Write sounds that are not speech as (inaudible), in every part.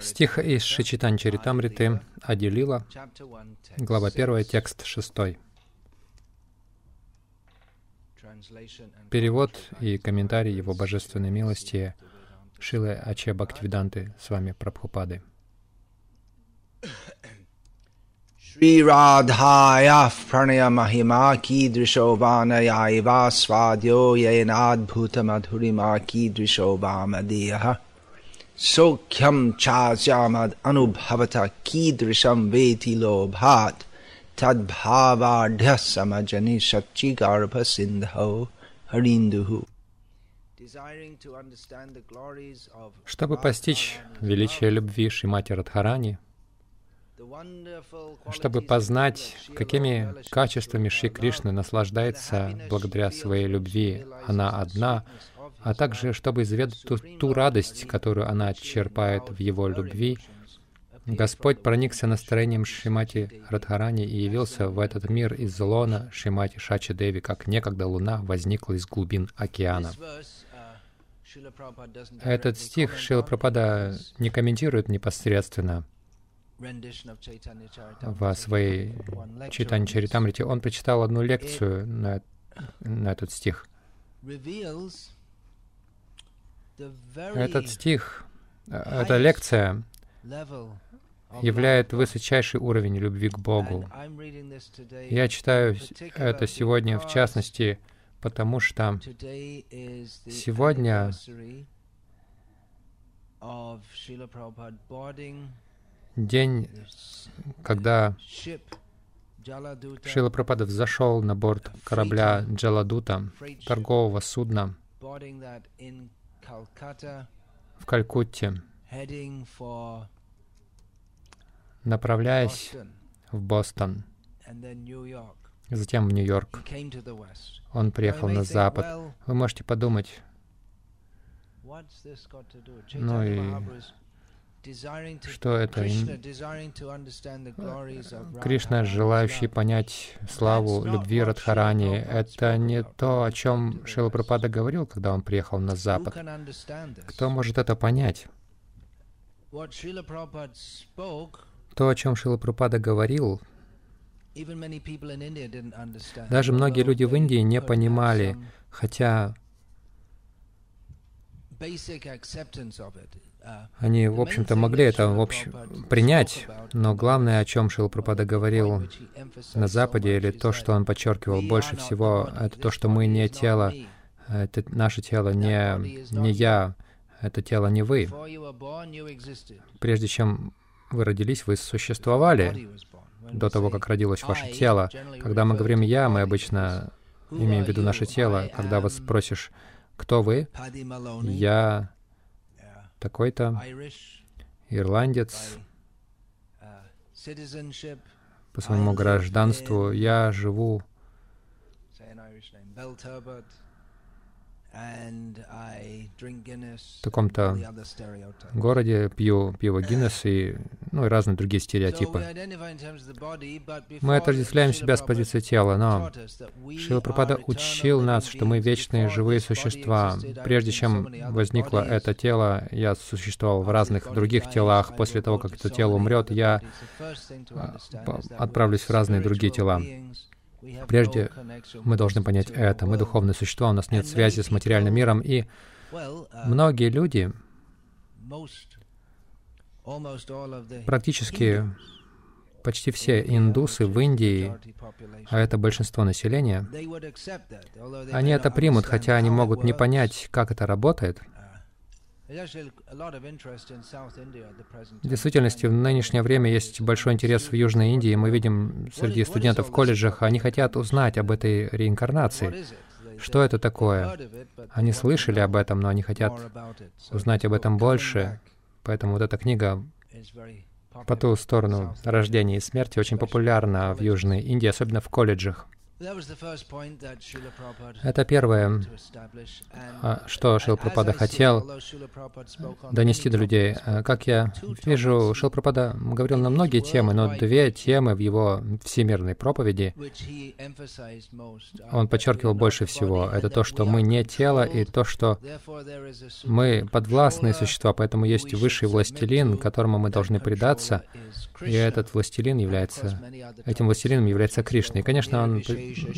Стих из Шичитан Чаритамриты Адилила, глава 1, текст 6. Перевод и комментарий Его Божественной милости Шилы Аче Бхактивиданты с вами Прабхупады. Shri Radhaya Pranaya Mahima Ki Drishovana Svadyo Yenad Bhuta Madhurima Ki Drishovamadiyaha Sokyam Chasyamad Anubhavata Ki Drisham Veti Lobhat Tadbhavardhya Samajani Shakchi Garbha Sindho Harinduhu Чтобы постичь величие любви Шимати Радхарани, чтобы познать, какими качествами Шри Кришны наслаждается благодаря своей любви, она одна, а также чтобы изведать ту, ту радость, которую она черпает в его любви, Господь проникся настроением Шримати Радхарани и явился в этот мир из лона Шримати Шачи Деви, как некогда луна возникла из глубин океана. Этот стих Шила Прабхада не комментирует непосредственно в своей читании Чаритамрите. Он прочитал одну лекцию на, на этот стих. Этот стих, эта лекция являет высочайший уровень любви к Богу. Я читаю это сегодня в частности, потому что сегодня день, когда Шила Прабхада взошел на борт корабля Джаладута, торгового судна в Калькутте, направляясь в Бостон, затем в Нью-Йорк. Он приехал на запад. Вы можете подумать, ну и что это? Кришна, желающий понять славу любви Радхарани, это не то, о чем Шила Прабхада говорил, когда он приехал на Запад. Кто может это понять? То, о чем Шила Прабхада говорил, даже многие люди в Индии не понимали, хотя они, в общем-то, могли это в общем, принять, но главное, о чем Шилпрапада говорил на Западе, или то, что он подчеркивал больше всего, это то, что мы не тело, это наше тело не, не я, это тело не вы. Прежде чем вы родились, вы существовали до того, как родилось ваше тело. Когда мы говорим «я», мы обычно имеем в виду наше тело. Когда вас спросишь «кто вы?», «я такой-то ирландец. По своему гражданству. Я живу в таком-то городе, пью пиво (coughs) Гиннес и, ну, и разные другие стереотипы. Мы отождествляем себя с позиции тела, но Шила Прабхада учил нас, что мы вечные живые существа. Прежде чем возникло это тело, я существовал в разных других телах. После того, как это тело умрет, я а, отправлюсь в разные другие тела. Прежде мы должны понять это. Мы духовные существа, у нас нет связи с материальным миром. И многие люди, практически почти все индусы в Индии, а это большинство населения, они это примут, хотя они могут не понять, как это работает. В действительности, в нынешнее время есть большой интерес в Южной Индии. Мы видим среди студентов в колледжах, они хотят узнать об этой реинкарнации. Что это такое? Они слышали об этом, но они хотят узнать об этом больше. Поэтому вот эта книга по ту сторону рождения и смерти очень популярна в Южной Индии, особенно в колледжах. Это первое, а, что Шилпрапада хотел донести до людей. А, как я вижу, Шилпрапада говорил на многие темы, но две темы в его всемирной проповеди он подчеркивал больше всего. Это то, что мы не тело, и то, что мы подвластные существа, поэтому есть высший властелин, которому мы должны предаться, и этот властелин является, этим властелином является Кришна. И, конечно, он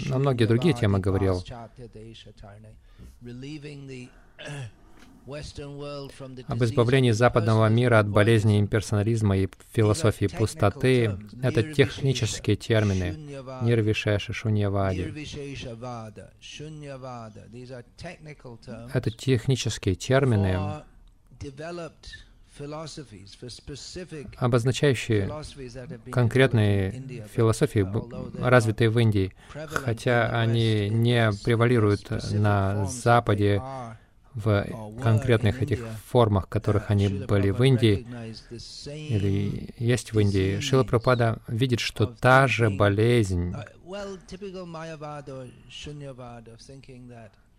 на многие другие темы говорил. Об избавлении западного мира от болезни имперсонализма и философии пустоты — это технические термины. Нирвишеша, шуньявади. Это технические термины, обозначающие конкретные философии, развитые в Индии, хотя они не превалируют на Западе в конкретных этих формах, которых они были в Индии или есть в Индии. Шила Пропада видит, что та же болезнь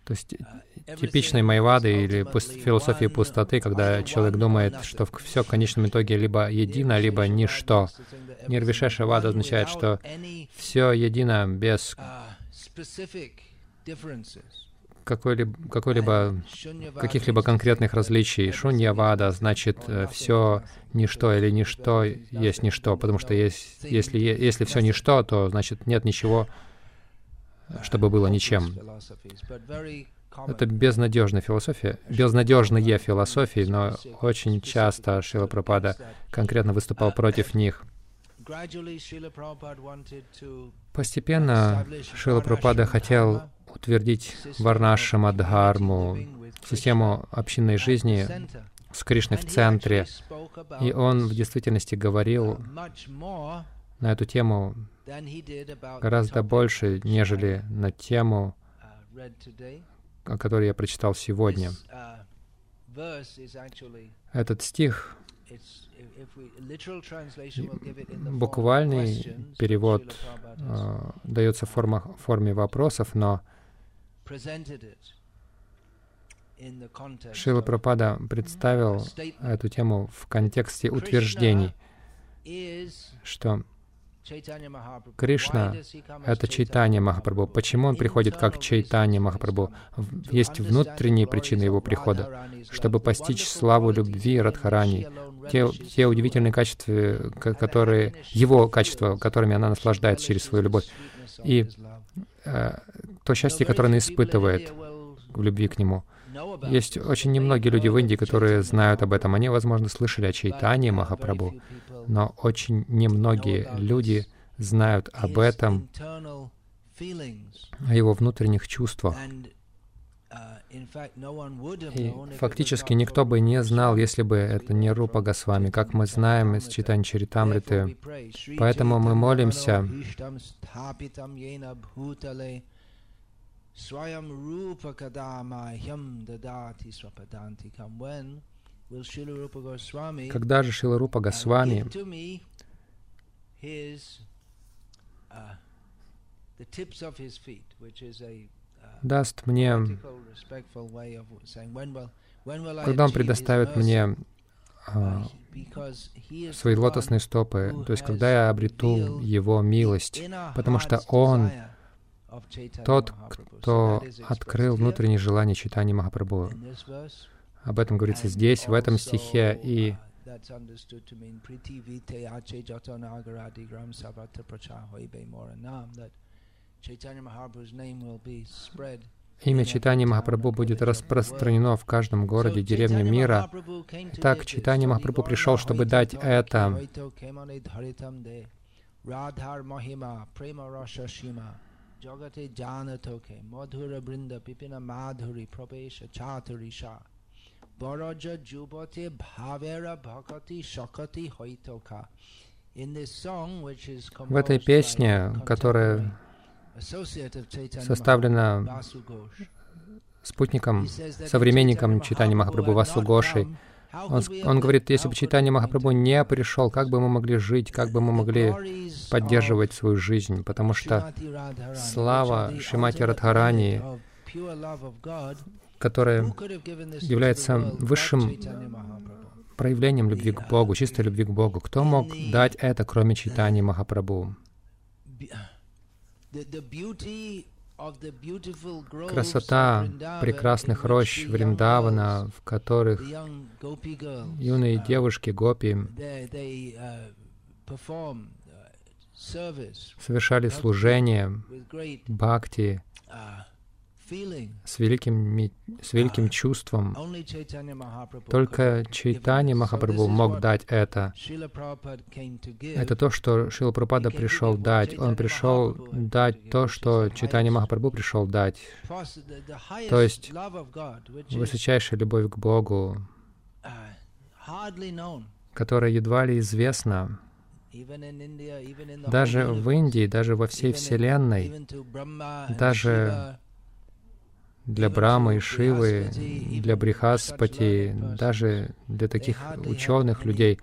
то есть uh, типичной майвады или философии пустоты, когда человек думает, что все в конечном итоге либо едино, либо ничто. Нирвишеша вада означает, что все едино без uh, какой-либо, какой-либо, каких-либо конкретных различий. Шунья вада значит э, все ничто или ничто есть ничто, потому что есть, если, если все ничто, то значит нет ничего, чтобы было ничем. Это безнадежная философия, безнадежные философии, но очень часто Шила Прабхада конкретно выступал против них. Постепенно Шила Прабхада хотел утвердить Варнашама Дхарму, систему общинной жизни с Кришной в центре. И он в действительности говорил на эту тему гораздо больше, нежели на тему, о которой я прочитал сегодня. Этот стих, буквальный перевод э, дается в формах, форме вопросов, но Шила Прабхада представил эту тему в контексте утверждений, что Кришна — это Чайтанья Махапрабху. Почему он приходит как Чайтанья Махапрабху? Есть внутренние причины его прихода, чтобы постичь славу любви Радхарани, те, те удивительные качества, которые, его качества, которыми она наслаждается через свою любовь, и э, то счастье, которое она испытывает в любви к нему. Есть очень немногие люди в Индии, которые знают об этом. Они, возможно, слышали о Чайтане Махапрабху, но очень немногие люди знают об этом, о его внутренних чувствах. И фактически никто бы не знал, если бы это не Рупа Госвами, как мы знаем из читания Чаритамриты. Поэтому мы молимся Swayam Rupa Kadamaham Dadati Swapadantikam. When Когда же Шила Рупа Госвами даст мне, когда он предоставит мне а, свои лотосные стопы, то есть когда я обрету Его милость, потому что Он тот, кто открыл внутреннее желание читания Махапрабху. Об этом говорится здесь, в этом стихе, и Имя Читания Махапрабху будет распространено в каждом городе, деревне мира. Так, Читания Махапрабху пришел, чтобы дать это. Baraja Jubati Bhavera Bhakati Shakati Hoitoka. В этой песне, которая составлена спутником, современником Читани Махапрабху Васугошей, он, он говорит, если бы Читани Махапрабху не пришел, как бы мы могли жить, как бы мы могли поддерживать свою жизнь, потому что слава Шимати Радхарани, которая является высшим проявлением любви к Богу, чистой любви к Богу. Кто мог дать это, кроме Чайтани Махапрабху? Красота прекрасных рощ Вриндавана, в которых юные девушки Гопи совершали служение бхакти с великим, с великим чувством. Только Чайтани Махапрабху мог дать это. Это то, что Шила Прабхупада пришел дать. Он пришел дать то, что Чайтани Махапрабху пришел дать. То есть высочайшая любовь к Богу, которая едва ли известна даже в Индии, даже во всей Вселенной, даже для Брамы и Шивы, для Брихаспати, даже для таких ученых людей.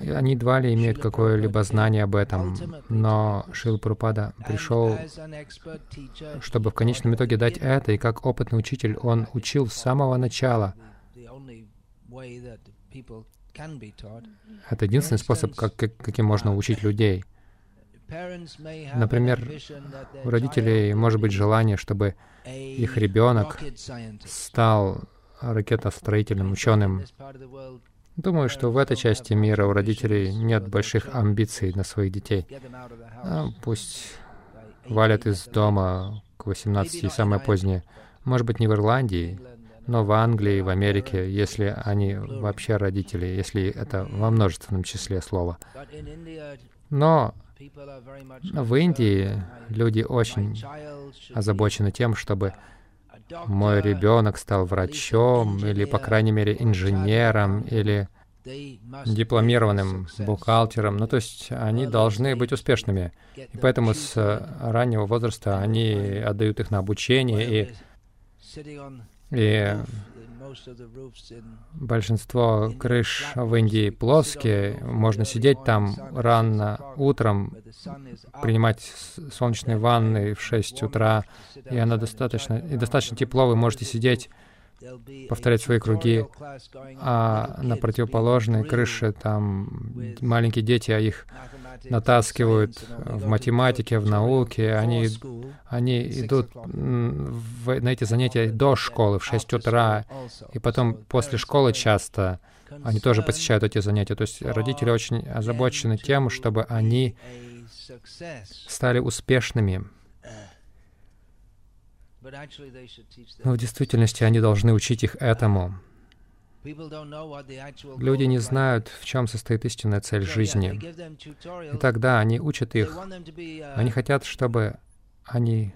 Они едва ли имеют какое-либо знание об этом, но Шил Прупада пришел, чтобы в конечном итоге дать это, и как опытный учитель он учил с самого начала. Это единственный способ, как, каким можно учить людей. Например, у родителей может быть желание, чтобы их ребенок стал ракетостроительным ученым. Думаю, что в этой части мира у родителей нет больших амбиций на своих детей. А пусть валят из дома к 18 и самое позднее. Может быть, не в Ирландии, но в Англии, в Америке, если они вообще родители, если это во множественном числе слова. Но в Индии люди очень озабочены тем, чтобы мой ребенок стал врачом или, по крайней мере, инженером или дипломированным бухгалтером. Ну, то есть они должны быть успешными. И поэтому с раннего возраста они отдают их на обучение и, и Большинство крыш в Индии плоские, можно сидеть там рано утром, принимать солнечные ванны в 6 утра, и она достаточно, и достаточно тепло, вы можете сидеть повторять свои круги, а на противоположной крыше там маленькие дети, а их натаскивают в математике, в науке, они, они идут в, на эти занятия до школы в 6 утра, и потом после школы часто они тоже посещают эти занятия. То есть родители очень озабочены тем, чтобы они стали успешными. Но в действительности они должны учить их этому. Люди не знают, в чем состоит истинная цель жизни. И тогда они учат их. Они хотят, чтобы они...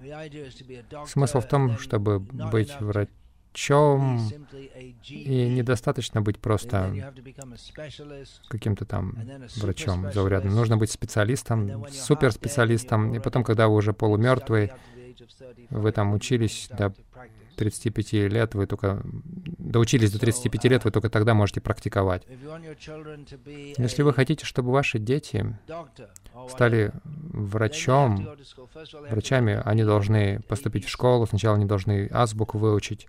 Смысл в том, чтобы быть врачом, и недостаточно быть просто каким-то там врачом заурядным. Нужно быть специалистом, суперспециалистом, и потом, когда вы уже полумертвый, вы там учились до 35 лет, вы только доучились до 35 лет, вы только тогда можете практиковать. Если вы хотите, чтобы ваши дети стали врачом, врачами, они должны поступить в школу, сначала они должны азбуку выучить,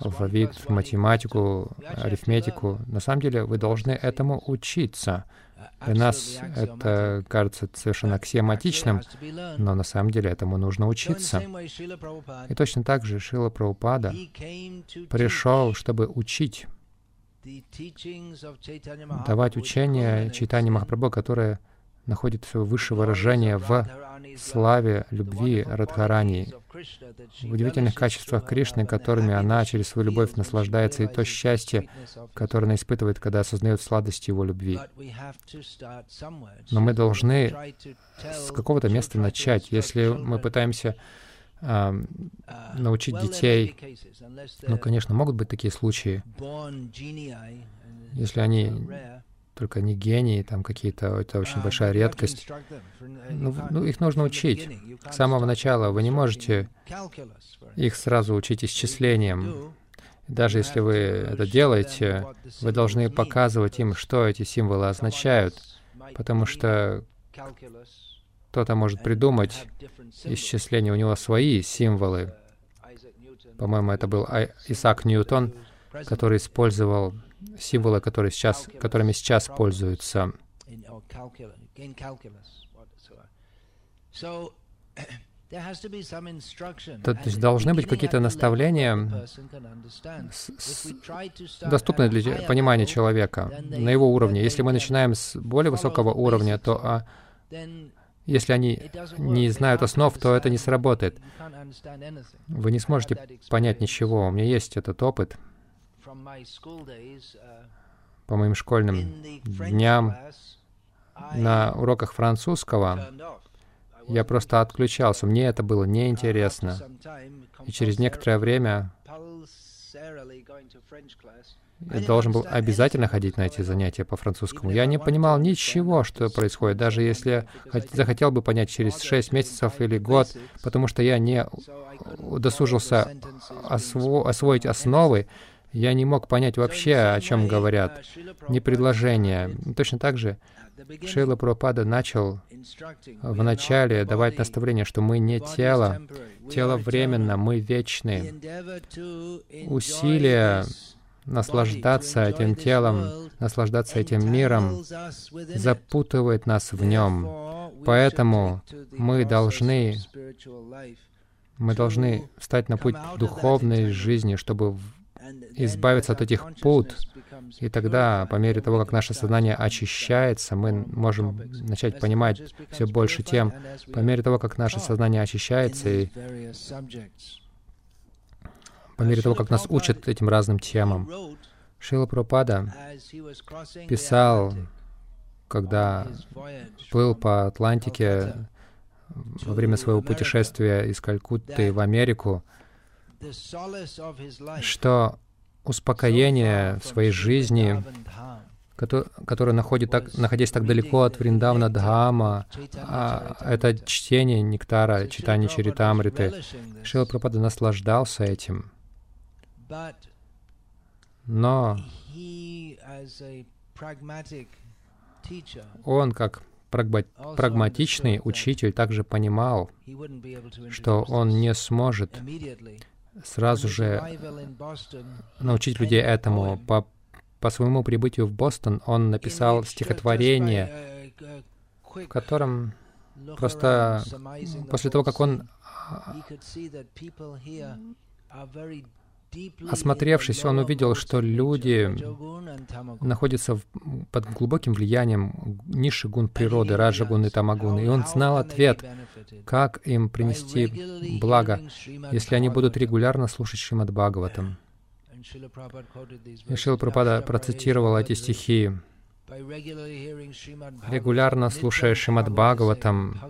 алфавит, математику, арифметику. На самом деле вы должны этому учиться. Для нас это кажется совершенно аксиоматичным, но на самом деле этому нужно учиться. И точно так же Шила Прабхупада пришел, чтобы учить, давать учение Чайтани Махапрабху, которое находит свое высшее выражение в славе, любви Радхарани, в удивительных качествах Кришны, которыми она через свою любовь наслаждается, и то счастье, которое она испытывает, когда осознает сладость Его любви. Но мы должны с какого-то места начать. Если мы пытаемся э, научить детей, ну, конечно, могут быть такие случаи, если они только не гении, там какие-то, это очень большая редкость. Ну, ну, их нужно учить с самого начала. Вы не можете их сразу учить исчислением. Даже если вы это делаете, вы должны показывать им, что эти символы означают, потому что кто-то может придумать исчисление, у него свои символы. По-моему, это был Исаак Ньютон, который использовал символы, которые сейчас, которыми сейчас пользуются. (clears throat) То есть должны быть какие-то наставления, доступные для понимания человека. на его уровне. Если мы начинаем с более высокого уровня, то а, если они не знают основ, то это не сработает. Вы не сможете понять ничего. У меня есть этот опыт по моим школьным дням на уроках французского я просто отключался. Мне это было неинтересно. И через некоторое время я должен был обязательно ходить на эти занятия по французскому. Я не понимал ничего, что происходит, даже если захотел бы понять через шесть месяцев или год, потому что я не удосужился осво освоить основы, я не мог понять вообще, о чем говорят, ни предложения. Точно так же Шейла Прабхупада начал в начале давать наставление, что мы не тело, тело временно, мы вечны. Усилия наслаждаться этим телом, наслаждаться этим миром запутывает нас в нем. Поэтому мы должны, мы должны встать на путь духовной жизни, чтобы избавиться от этих пут. И тогда, по мере того, как наше сознание очищается, мы можем начать понимать все больше тем. По мере того, как наше сознание очищается, и по мере того, как нас учат этим разным темам. Шила Пропада писал, когда плыл по Атлантике во время своего путешествия из Калькутты в Америку, что успокоение в своей жизни, которое находит так, находясь так далеко от Вриндавна Дхама, а это чтение нектара, читание Чаритамриты. Шила Прабхада наслаждался этим. Но он, как прагматичный учитель, также понимал, что он не сможет сразу же научить людей этому. По, по своему прибытию в Бостон он написал стихотворение, в котором просто после того, как он Осмотревшись, он увидел, что люди находятся под глубоким влиянием низших гун природы, раджагун и тамагун. И он знал ответ, как им принести благо, если они будут регулярно слушать Шримад Бхагаватам. И Шила Прабхада процитировал эти стихи. Регулярно слушая Шримад Бхагаватам,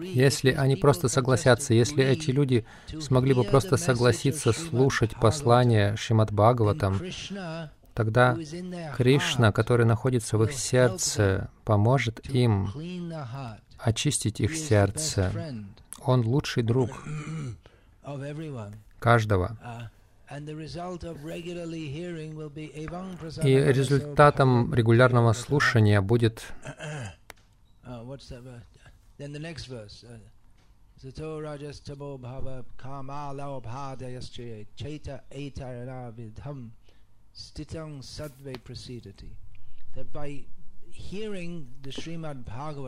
если они просто согласятся, если эти люди смогли бы просто согласиться слушать послание Шримад Бхагаватам, тогда Кришна, который находится в их сердце, поможет им очистить их сердце. Он лучший друг (coughs) каждого. И результатом регулярного слушания будет (coughs) uh, what's that verse? Then the next verse. Uh, Sato rajas tamo bhava kama laubhadayasche cheta etayana vidham stitang sadve prasidati. That by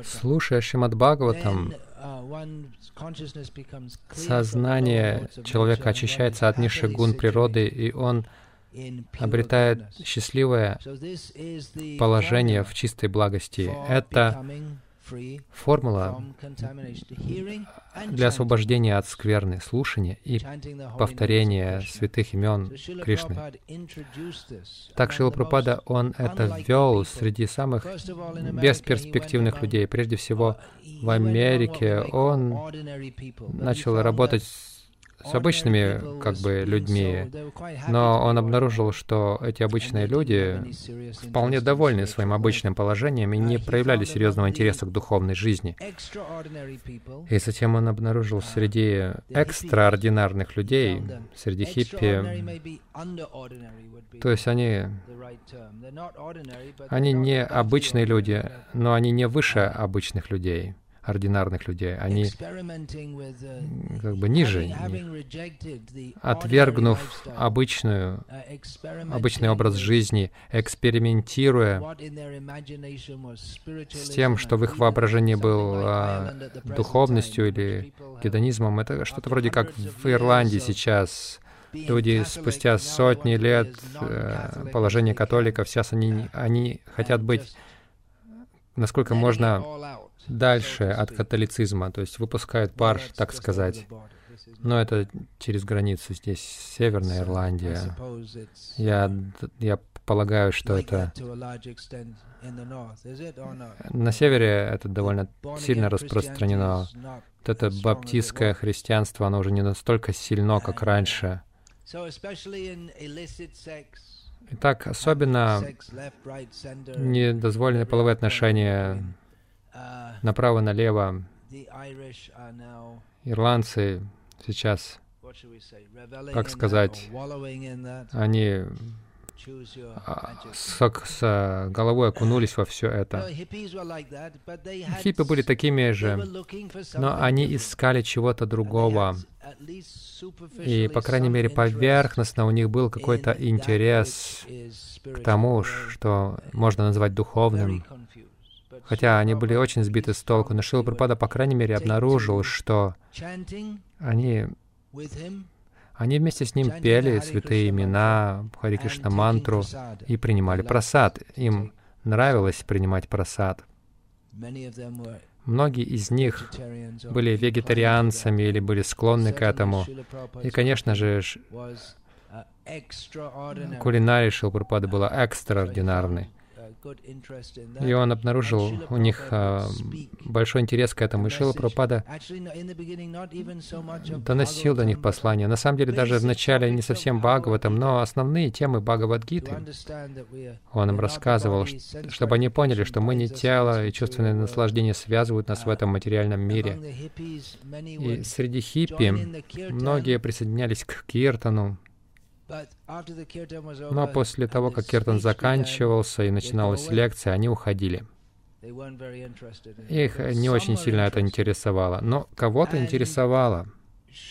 Слушая Шримад Бхагаватам, сознание человека очищается от низших гун природы, и он обретает счастливое положение в чистой благости. Это формула для освобождения от скверны, слушания и повторения святых имен Кришны. Так Шила он это ввел среди самых бесперспективных людей. Прежде всего, в Америке он начал работать с обычными как бы людьми, но он обнаружил, что эти обычные люди вполне довольны своим обычным положением и не проявляли серьезного интереса к духовной жизни. И затем он обнаружил среди экстраординарных людей, среди хиппи, то есть они, они не обычные люди, но они не выше обычных людей ординарных людей. Они uh, как бы ниже, отвергнув обычную, обычный образ жизни, экспериментируя с тем, что в их воображении был а, духовностью или гедонизмом. Это что-то вроде как в Ирландии сейчас. Люди спустя сотни лет э, положения католиков, сейчас они, они хотят быть насколько можно дальше от католицизма, то есть выпускают пар, так сказать. Но это через границу здесь, Северная Ирландия. Я, я полагаю, что это... На севере это довольно сильно распространено. Вот это баптистское христианство, оно уже не настолько сильно, как раньше. Итак, особенно недозволенные половые отношения направо-налево. Ирландцы сейчас, как сказать, они а, с, с головой окунулись во все это. Хиппи были такими же, но они искали чего-то другого. И, по крайней мере, поверхностно у них был какой-то интерес к тому, что можно назвать духовным. Хотя они были очень сбиты с толку, но Шила Прабхупада, по крайней мере, обнаружил, что они, они вместе с ним пели святые имена, Хари Кришна мантру и принимали просад. Им нравилось принимать просад. Многие из них были вегетарианцами или были склонны к этому. И, конечно же, кулинария Шилпрапады была экстраординарной. И он обнаружил у них а, большой интерес к этому. И Шила Прабхупада доносил до них послание. На самом деле, даже в начале не совсем Бхагаватам, но основные темы Бхагавадгиты. он им рассказывал, чтобы они поняли, что мы не тело, и чувственное наслаждение связывают нас в этом материальном мире. И среди хиппи многие присоединялись к Киртану, но после того, как Киртан заканчивался и начиналась лекция, они уходили. Их не очень сильно это интересовало, но кого-то интересовало.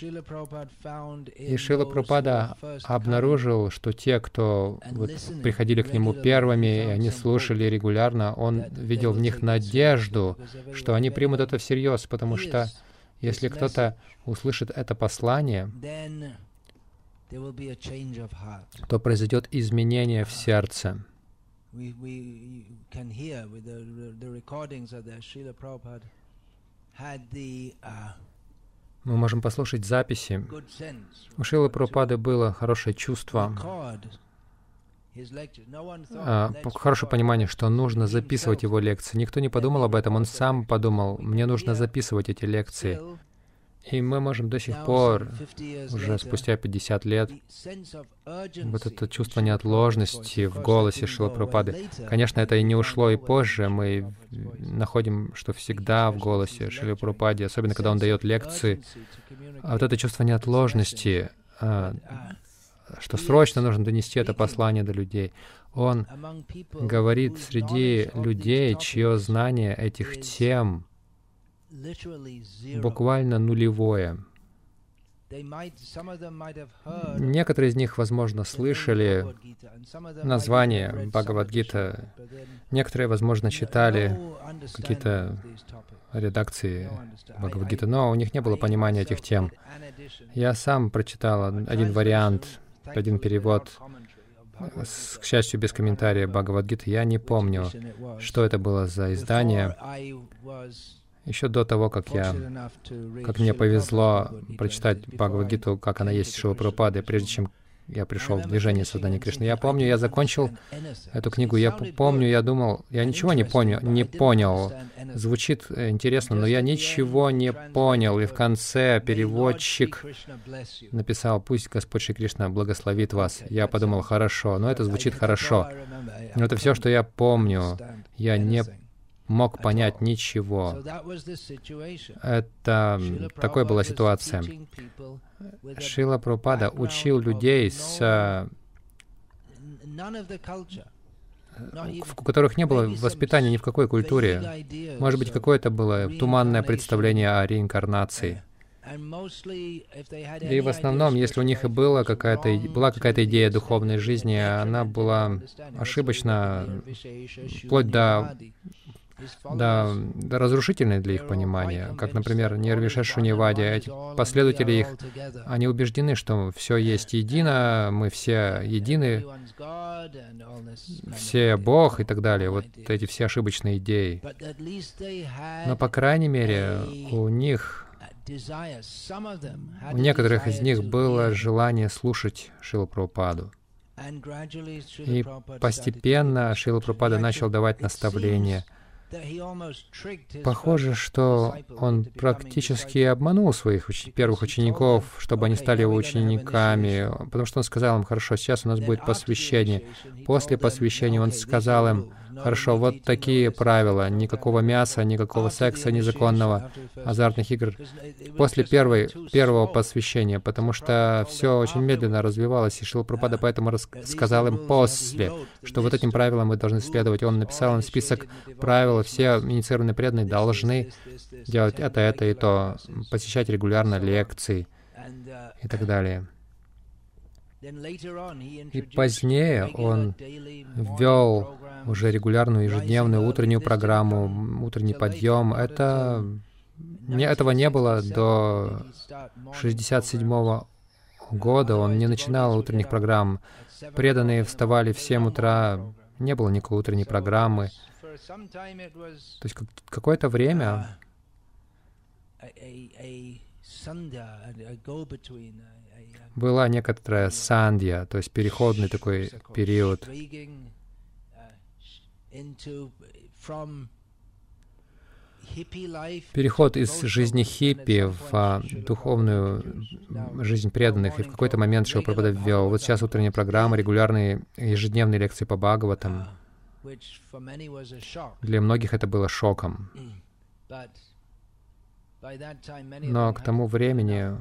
И Шила Прупада обнаружил, что те, кто вот приходили к нему первыми, и они слушали регулярно, он видел в них надежду, что они примут это всерьез, потому что если кто-то услышит это послание, то произойдет изменение в сердце. Мы можем послушать записи. У Шилы Прабхупады было хорошее чувство, а, хорошее понимание, что нужно записывать его лекции. Никто не подумал об этом, он сам подумал, мне нужно записывать эти лекции. И мы можем до сих пор, уже спустя 50 лет, вот это чувство неотложности в голосе Шилапрапады. Конечно, это и не ушло и позже. Мы находим, что всегда в голосе Шилапрападе, особенно когда он дает лекции, а вот это чувство неотложности, а, что срочно нужно донести это послание до людей. Он говорит среди людей, чье знание этих тем — буквально нулевое. Некоторые из них, возможно, слышали название Бхагавадгита, некоторые, возможно, читали какие-то редакции Бхагавадгиты, но у них не было понимания этих тем. Я сам прочитал один вариант, один перевод, к счастью, без комментария Бхагавадгиты. Я не помню, что это было за издание. Еще до того, как я, как мне повезло прочитать Бхагавадгиту, как она есть Шила Прабхупады, прежде чем я пришел в движение создания Кришны. Я помню, я закончил эту книгу, я помню, я думал, я ничего не понял, не понял. Звучит э, интересно, но я ничего не понял. И в конце переводчик написал, пусть Господь Шри Кришна благословит вас. Я подумал, хорошо, но это звучит хорошо. Но это все, что я помню. Я не мог понять ничего. Это такой была ситуация. Шила Прабхупада учил людей с у которых не было воспитания ни в какой культуре. Может быть, какое-то было туманное представление о реинкарнации. И в основном, если у них и была какая-то, была какая-то идея духовной жизни, она была ошибочна, вплоть до да, разрушительны для их понимания. Как, например, Нервиша Шунивади, эти последователи их, они убеждены, что все есть едино, мы все едины, все Бог и так далее. Вот эти все ошибочные идеи. Но, по крайней мере, у них у некоторых из них было желание слушать Шилу. И постепенно Шила начал давать наставления — Похоже, что он практически обманул своих уч первых учеников, чтобы они стали его учениками, потому что он сказал им, хорошо, сейчас у нас будет посвящение. После посвящения он сказал им, Хорошо, вот такие правила. Никакого мяса, никакого секса незаконного, азартных игр. После первой, первого посвящения, потому что все очень медленно развивалось, и Шилпрапада поэтому сказал им после, что вот этим правилам вы должны следовать. Он написал им список правил, все инициированные преданные должны делать это, это и то, посещать регулярно лекции и так далее. И позднее он ввел уже регулярную ежедневную утреннюю программу, утренний подъем. Это не, этого не было до 67 года. Он не начинал утренних программ. Преданные вставали в 7 утра, не было никакой утренней программы. То есть какое-то время была некоторая сандья, то есть переходный такой период. Переход из жизни хиппи в а, духовную жизнь преданных. И в какой-то момент Шил Прабхада ввел. Вот сейчас утренняя программа, регулярные ежедневные лекции по Бхагаватам. Для многих это было шоком. Но к тому времени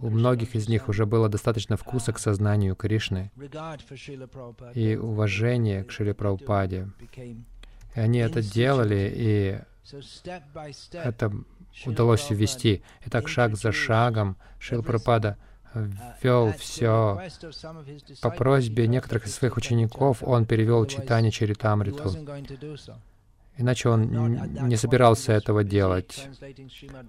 у многих из них уже было достаточно вкуса к сознанию Кришны и уважения к Шиле Прабхупаде. И они это делали, и это удалось ввести. И так шаг за шагом Шил Прабхупада ввел все. По просьбе некоторых из своих учеников он перевел читание Чаритамриту. Иначе он не собирался этого делать.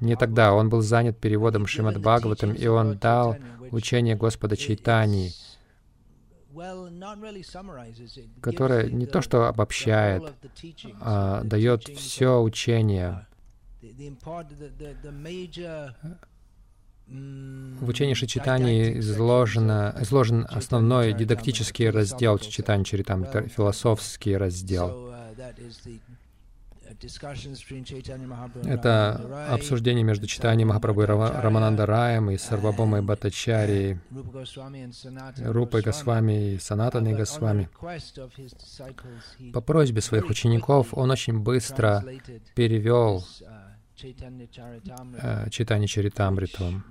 Не тогда. Он был занят переводом Шримад Бхагаватам, и он дал учение Господа Чайтани, которое не то что обобщает, а дает все учение. В учении Шичитани изложено, изложен основной дидактический раздел Чичитани Чаритам, философский раздел. Это обсуждение между читанием Махапрабху и Рамананда Раем и Сарвабомой Батачари, Рупой Госвами и Санатаной Госвами. По просьбе своих учеников он очень быстро перевел э, читание Чаритамриту.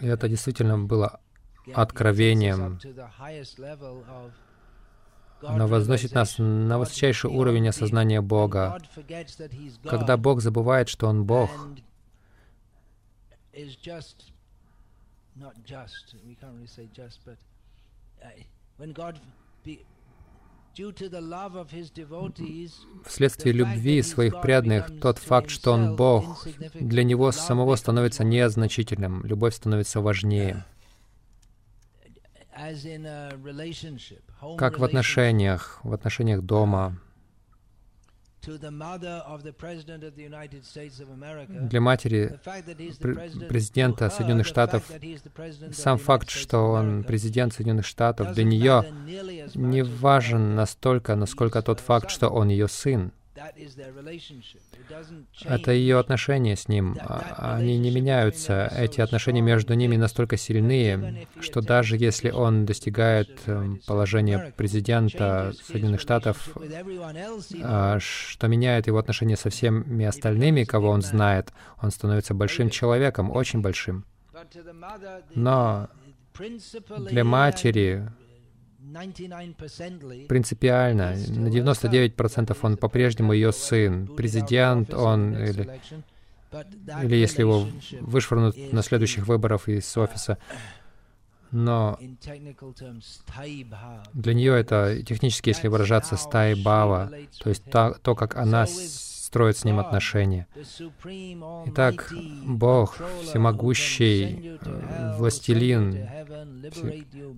И это действительно было откровением оно возносит нас на высочайший уровень осознания Бога. Когда Бог забывает, что Он Бог, вследствие любви своих преданных, тот факт, что Он Бог, для Него самого становится незначительным, любовь становится важнее как в отношениях, в отношениях дома. Для матери президента Соединенных Штатов сам факт, что он президент Соединенных Штатов, для нее не важен настолько, насколько тот факт, что он ее сын. Это ее отношения с ним. А, они не меняются. Эти отношения между ними настолько сильны, что даже если он достигает эм, положения президента Соединенных Штатов, а, что меняет его отношения со всеми остальными, кого он знает, он становится большим человеком, очень большим. Но для матери принципиально. На 99% он по-прежнему ее сын. Президент он или, или если его вышвырнут на следующих выборах из офиса. Но для нее это технически, если выражаться, стаи бава, то есть то, то как она строит с ним отношения. Итак, Бог, всемогущий, э, властелин,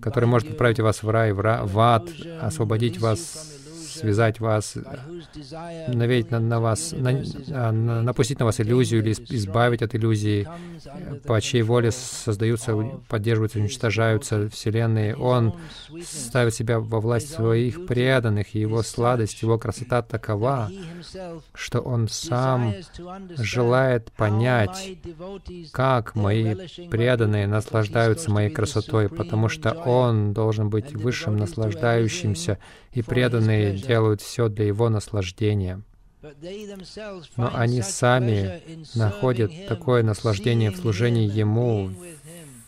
который может отправить вас в рай, в ад, освободить вас связать вас, навеять на, на вас, на, а, на, напустить на вас иллюзию или избавить от иллюзии, по чьей воле создаются, поддерживаются, уничтожаются вселенные. Он ставит себя во власть своих преданных, и его сладость, его красота такова, что он сам желает понять, как мои преданные наслаждаются моей красотой, потому что он должен быть высшим наслаждающимся, и преданные делают все для его наслаждения. Но они сами находят такое наслаждение в служении Ему,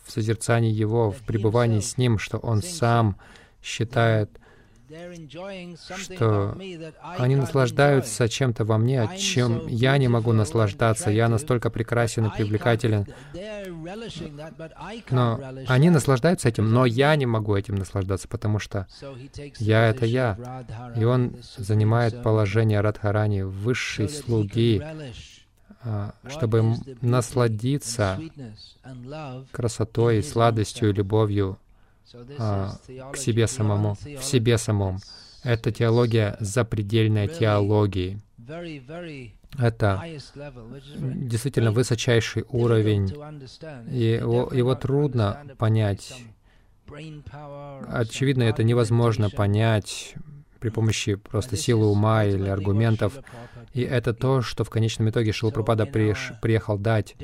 в созерцании Его, в пребывании с Ним, что Он сам считает что они наслаждаются чем-то во мне, чем я не могу наслаждаться. Я настолько прекрасен и привлекателен. Но они наслаждаются этим, но я не могу этим наслаждаться, потому что я — это я. И он занимает положение Радхарани, высшей слуги, а, чтобы насладиться красотой, сладостью и любовью а, к себе самому, в себе самом. Это теология запредельной теологии. Это действительно высочайший уровень, и его, его трудно понять. Очевидно, это невозможно понять при помощи просто силы ума или аргументов. И это то, что в конечном итоге Шилпрапада приехал дать.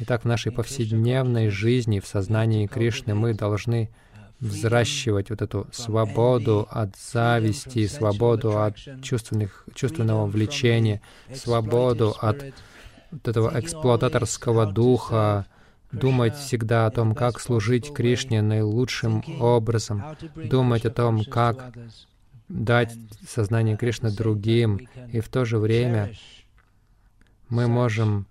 Итак, в нашей повседневной жизни, в сознании Кришны мы должны взращивать вот эту свободу от зависти, свободу от чувственных, чувственного влечения, свободу от вот этого эксплуататорского духа, думать всегда о том, как служить Кришне наилучшим образом, думать о том, как дать сознание Кришны другим, и в то же время мы можем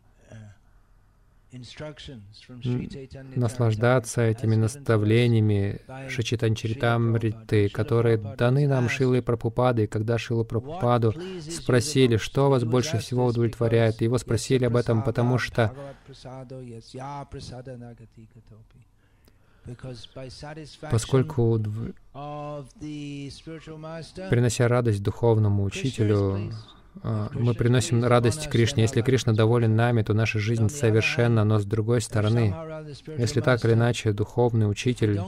наслаждаться этими наставлениями Шачитанчаритамриты, которые даны нам Шилой Прабхупадой. Когда Шилу Прабхупаду спросили, что вас больше всего удовлетворяет, его спросили об этом, потому что поскольку принося радость духовному учителю, мы приносим радость Кришне. Если Кришна доволен нами, то наша жизнь совершенна, но с другой стороны, если так или иначе духовный учитель,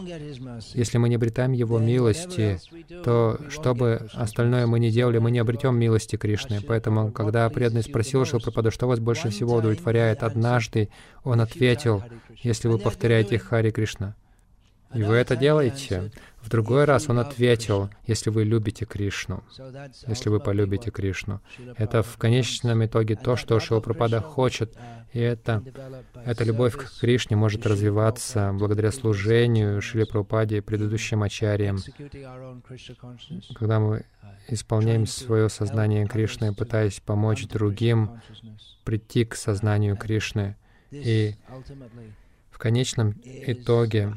если мы не обретаем его милости, то что бы остальное мы не делали, мы не обретем милости Кришны. Поэтому, когда преданный спросил Шилпрападу, что вас больше всего удовлетворяет, однажды он ответил, если вы повторяете Хари Кришна, и вы это делаете. В другой раз он ответил, если вы любите Кришну, если вы полюбите Кришну. Это в конечном итоге то, что Шилапрапада хочет, и это, эта любовь к Кришне может развиваться благодаря служению Шили Прабхупаде и предыдущим ачарьям. Когда мы исполняем свое сознание Кришны, пытаясь помочь другим прийти к сознанию Кришны и в конечном итоге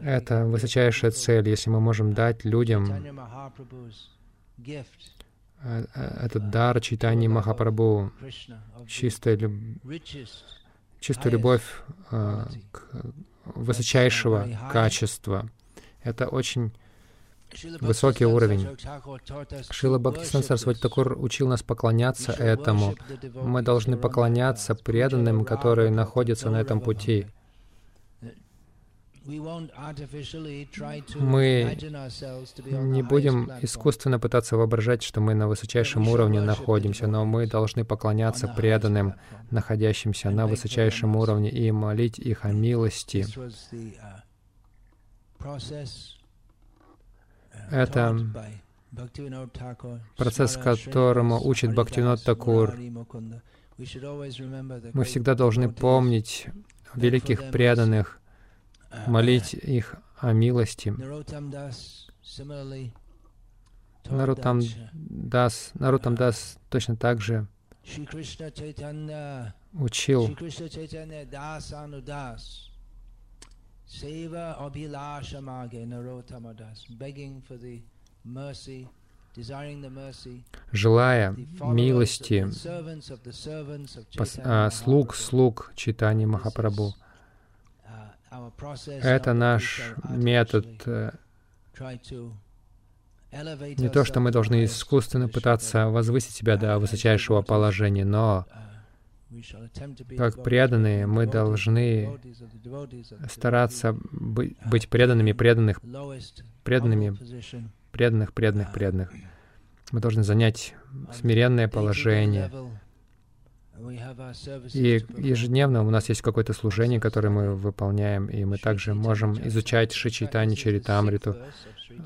это высочайшая цель, если мы можем дать людям э, э, этот дар читания Махапрабху, чистая, люб... чистую любовь э, к высочайшего качества. Это очень высокий уровень. Шила Бхактисан Сарасвати учил нас поклоняться этому. Мы должны поклоняться преданным, которые находятся на этом пути. Мы не будем искусственно пытаться воображать, что мы на высочайшем уровне находимся, но мы должны поклоняться преданным, находящимся на высочайшем уровне, и молить их о милости. Это процесс, которому учит Бхактинот Такур. Мы всегда должны помнить великих преданных, молить их о милости. Нарутам Дас, Нарутам Дас точно так же. Учил. Seva Abhilasha Mage Narottamadas, begging for the mercy, desiring the mercy, желая милости пос, а, слуг, слуг читания Махапрабху. Это наш метод. Э, не то, что мы должны искусственно пытаться возвысить себя до высочайшего положения, но как преданные, мы должны стараться быть преданными преданных, преданными преданных, преданных, преданных. Мы должны занять смиренное положение. И ежедневно у нас есть какое-то служение, которое мы выполняем, и мы также можем изучать Шичитани Чаритамриту.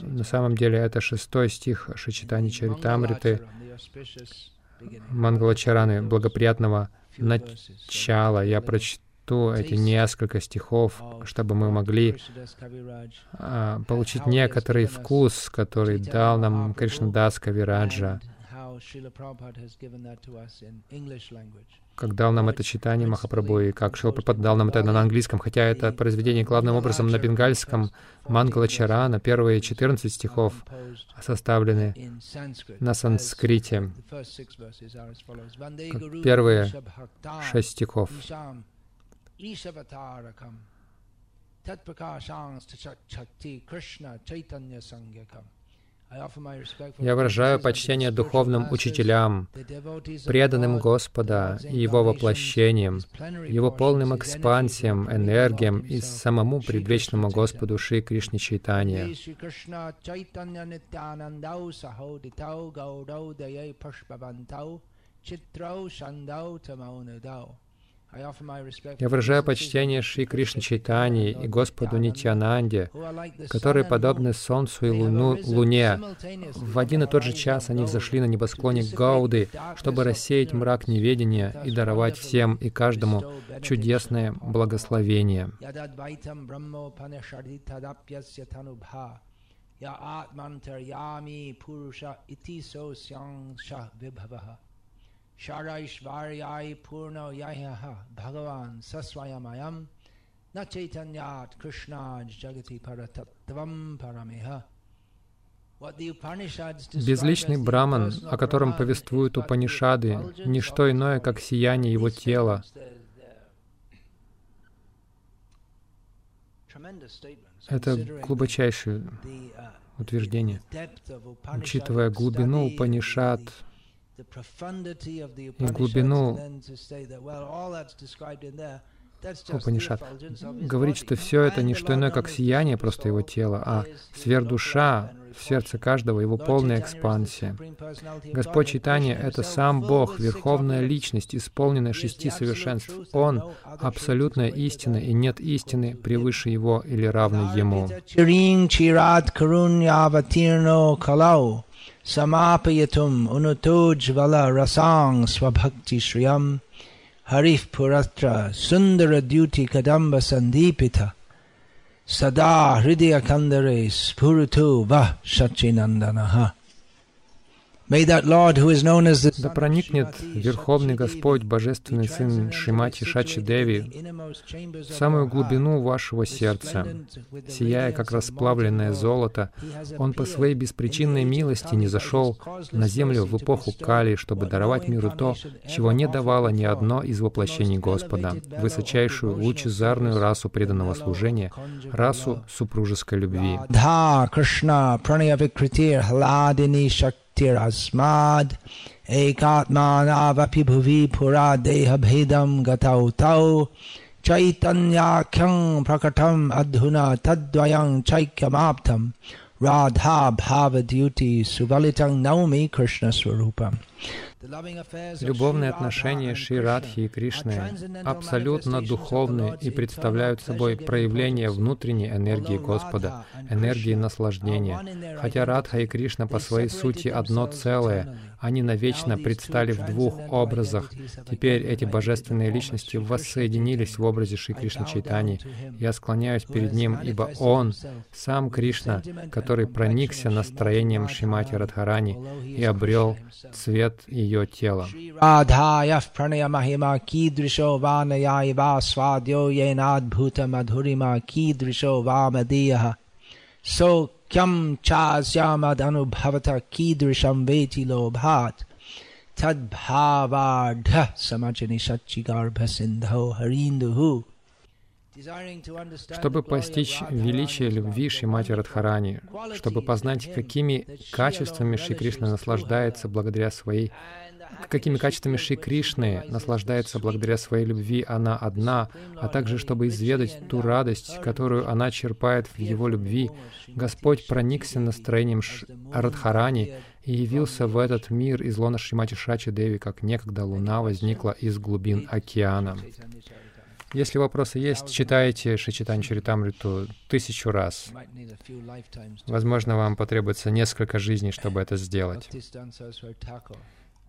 На самом деле это шестой стих Шичитани Чаритамриты, Мангалачараны, благоприятного начала. Я прочту эти несколько стихов, чтобы мы могли а, получить некоторый вкус, который дал нам Кришнадас Кавираджа как дал нам это читание Махапрабху, и как Шила дал нам это на английском, хотя это произведение главным образом на бенгальском, Мангала Чарана, первые 14 стихов составлены на санскрите. Первые шесть стихов. Я выражаю почтение духовным учителям, преданным Господа и Его воплощением, Его полным экспансиям, энергиям и самому предвечному Господу Шри Кришне Чайтанья. Я выражаю почтение Шри Кришне Чайтани и Господу Нитянанде, которые подобны Солнцу и луну, Луне. В один и тот же час они взошли на небосклоне Гауды, чтобы рассеять мрак неведения и даровать всем и каждому чудесное благословение. Я Sharaishvaryai Purno Yahaha Bhagavan Saswayamayam Na Chaitanyat Krishnaj Jagati Paratattvam Parameha Безличный Браман, о котором повествуют Упанишады, не что иное, как сияние его тела. Это глубочайшее утверждение. Учитывая глубину Упанишад, глубину Упанишат говорит, что все это не что иное, как сияние просто его тела, а сверхдуша в сердце каждого, его полная экспансия. Господь Читания — это сам Бог, Верховная Личность, исполненная шести совершенств. Он — абсолютная истина, и нет истины превыше Его или равной Ему. समापयितुम् उनुतोज्ज्वल रसां स्वभक्तिश्रियम् हरिः पुरत्र सुन्दरद्युतिकदम्बसन्दीपित सदा हृदयकन्दरे स्फुरतु वः सच्चिनन्दनः Да проникнет Верховный Господь, Божественный Сын Шримати Шачи Деви, в самую глубину вашего сердца, сияя как расплавленное золото, Он по своей беспричинной милости не зашел на землю в эпоху Кали, чтобы даровать миру то, чего не давало ни одно из воплощений Господа, высочайшую лучезарную расу преданного служения, расу супружеской любви. Tirasmad Ekatmanavapi Bhuvi Pura Deha Bhedam Gatautau Chaitanyakhyam Prakatam Adhuna Tadvayam Chaikyamaptam Radha Bhava Duty Suvalitang Naomi Krishna Swarupam Любовные отношения Шри Радхи и Кришны абсолютно духовны и представляют собой проявление внутренней энергии Господа, энергии наслаждения. Хотя Радха и Кришна по своей сути одно целое, они навечно предстали в двух образах. Теперь эти божественные личности воссоединились в образе Шри Кришны Чайтани. Я склоняюсь перед Ним, ибо Он, сам Кришна, который проникся настроением Шримати Радхарани и обрел цвет ее тела. So क्यम चास्यामदनुभवत कीदृशम वेति लोभात। तद्भावाढ़ समचनि सच्चिगार्भ सिंधो हरीन्दुः। Чтобы постичь величие любви Шримати Радхарани, чтобы познать, какими качествами Шри Кришна наслаждается благодаря своей какими качествами Шри Кришны наслаждается благодаря своей любви она одна, а также чтобы изведать ту радость, которую она черпает в его любви, Господь проникся настроением Ш... Радхарани и явился в этот мир из лона Шримати Шачи Деви, как некогда луна возникла из глубин океана. Если вопросы есть, читайте Шичитань Чаритамриту тысячу раз. Возможно, вам потребуется несколько жизней, чтобы это сделать.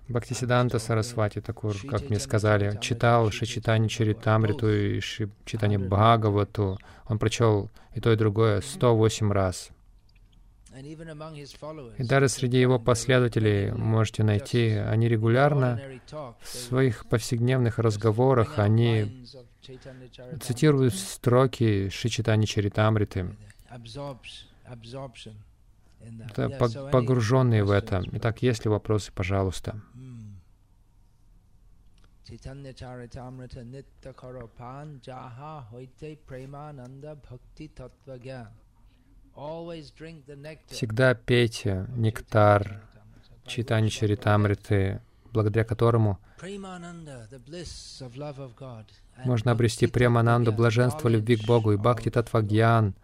Бхактисиданта Сарасвати Такур, как мне сказали, читал Шичитани Чаритамриту и Шичитани Бхагавату. Он прочел и то, и другое 108 раз. И даже среди его последователей можете найти, они регулярно в своих повседневных разговорах, они цитируют строки Шичитани Чаритамриты, это погруженные в это. Итак, есть ли вопросы, пожалуйста. Chaitanya Charitamrita Nitya Karapan Jaha Hoite Premananda Bhakti Tattva Gyan. Всегда пейте нектар Читани Чаритамриты, благодаря которому можно обрести премананду, блаженство любви к Богу и бхакти татвагьян,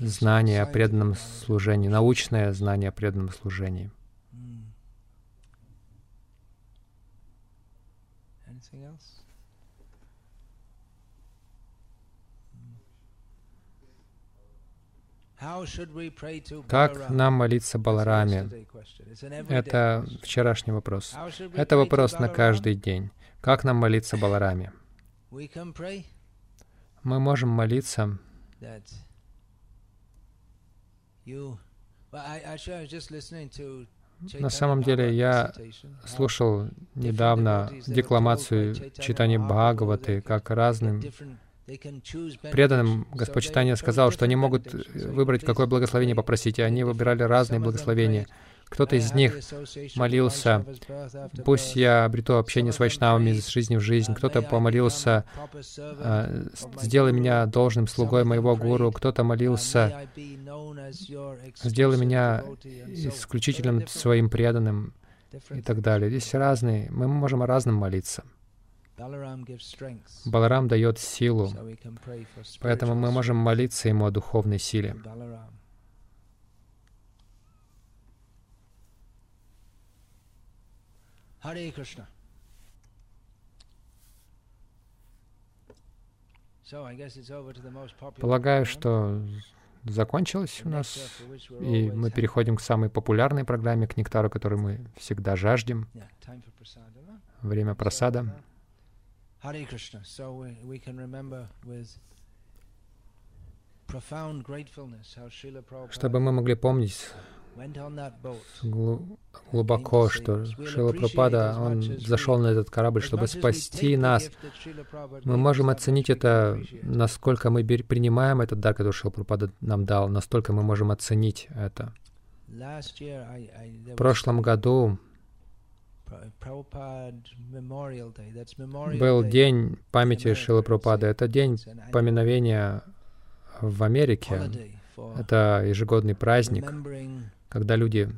знание о преданном служении, научное знание о преданном служении. Как нам молиться Балараме? Это вчерашний вопрос. Это вопрос на каждый день. Как нам молиться Балараме? Мы можем молиться на самом деле, я слушал недавно декламацию читания Бхагаваты, как разным преданным Господь Читания сказал, что они могут выбрать, какое благословение попросить, и они выбирали разные благословения. Кто-то из них молился, пусть я обрету общение с вайшнавами из жизни в жизнь. Кто-то помолился, «А, сделай меня должным слугой моего гуру. Кто-то молился, сделай меня исключительным своим преданным и так далее. Здесь разные. Мы можем о разном молиться. Баларам дает силу, поэтому мы можем молиться Ему о духовной силе. Hare Krishna. Полагаю, что закончилось у нас, и мы переходим к самой популярной программе, к нектару, которую мы всегда жаждем. Время просада. Чтобы мы могли помнить глубоко, что Шила Прабхупада, он зашел на этот корабль, чтобы спасти нас. Мы можем оценить это, насколько мы принимаем этот дар, который Шила Прабхупада нам дал, настолько мы можем оценить это. В прошлом году был день памяти Шилы Прабхупады. Это день поминовения в Америке. Это ежегодный праздник, когда люди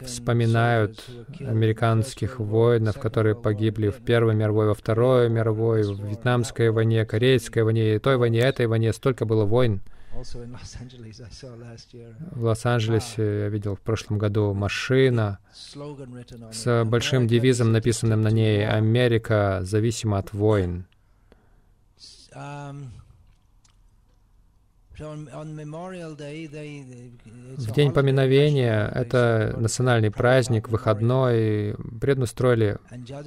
вспоминают американских воинов, которые погибли в Первой мировой, во Второй мировой, в Вьетнамской войне, Корейской войне, той войне, этой войне. Столько было войн. В Лос-Анджелесе я видел в прошлом году машина с большим девизом, написанным на ней «Америка зависима от войн». В день поминовения, это национальный праздник, выходной, преднастроили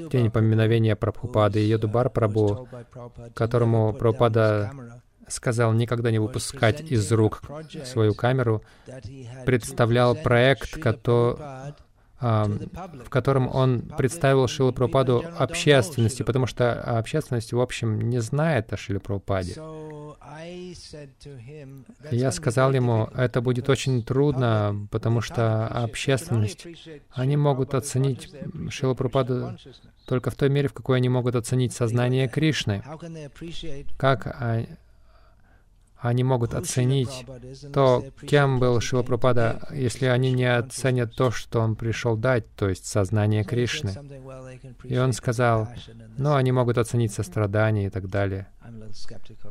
день поминовения Прабхупады и Йодубар Прабhu, которому Прабхупада сказал никогда не выпускать из рук свою камеру, представлял проект, который, а, в котором он представил Шилу Прабхупаду общественности, потому что общественность, в общем, не знает о Шиле Прабхупаде. Я сказал ему, это будет очень трудно, потому что общественность, они могут оценить Шилу Прабхупаду только в той мере, в какой они могут оценить сознание Кришны. Как они могут оценить то, кем был Шила Прабхупада, если они не оценят то, что он пришел дать, то есть сознание Кришны. И он сказал, ну, они могут оценить сострадание и так далее.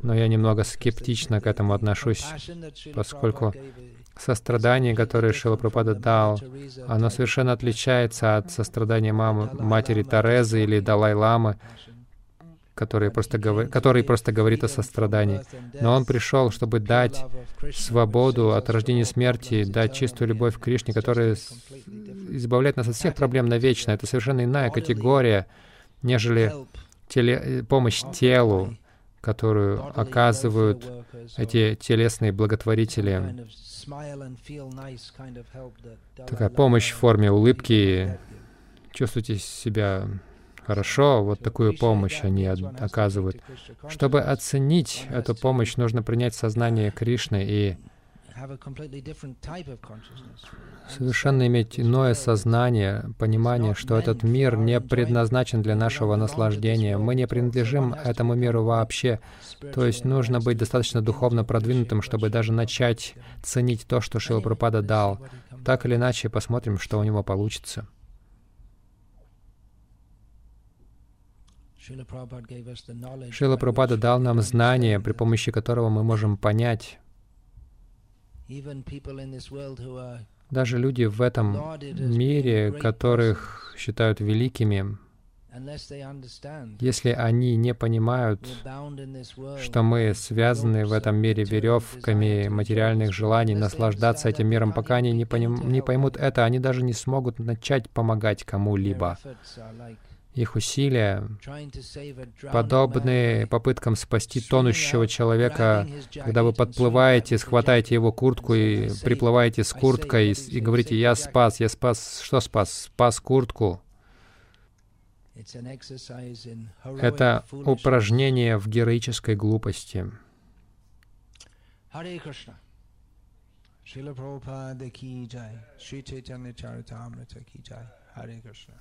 Но я немного скептично к этому отношусь, поскольку сострадание, которое Шила Прабхупада дал, оно совершенно отличается от сострадания мамы, матери Терезы или Далай-ламы, который просто, говор... который просто говорит о сострадании. Но Он пришел, чтобы дать свободу от рождения и смерти, дать чистую любовь к Кришне, которая избавляет нас от всех проблем навечно. Это совершенно иная категория, нежели теле... помощь телу, которую оказывают эти телесные благотворители. Такая помощь в форме улыбки. Чувствуйте себя хорошо, вот такую помощь они оказывают. Чтобы оценить эту помощь, нужно принять сознание Кришны и совершенно иметь иное сознание, понимание, что этот мир не предназначен для нашего наслаждения. Мы не принадлежим этому миру вообще. То есть нужно быть достаточно духовно продвинутым, чтобы даже начать ценить то, что Шила Пропада дал. Так или иначе, посмотрим, что у него получится. Шила Прабхупада дал нам знание, при помощи которого мы можем понять, даже люди в этом мире, которых считают великими, если они не понимают, что мы связаны в этом мире веревками материальных желаний, наслаждаться этим миром, пока они не, поним, не поймут это, они даже не смогут начать помогать кому-либо их усилия, подобны попыткам спасти тонущего человека, когда вы подплываете, схватаете его куртку и приплываете с курткой и, и говорите, «Я спас, я спас». Что спас? Спас куртку. Это упражнение в героической глупости. Шрила Прабхупада ки джай, Шри Чайтанья Чаритамрита ки джай, Харе Кришна.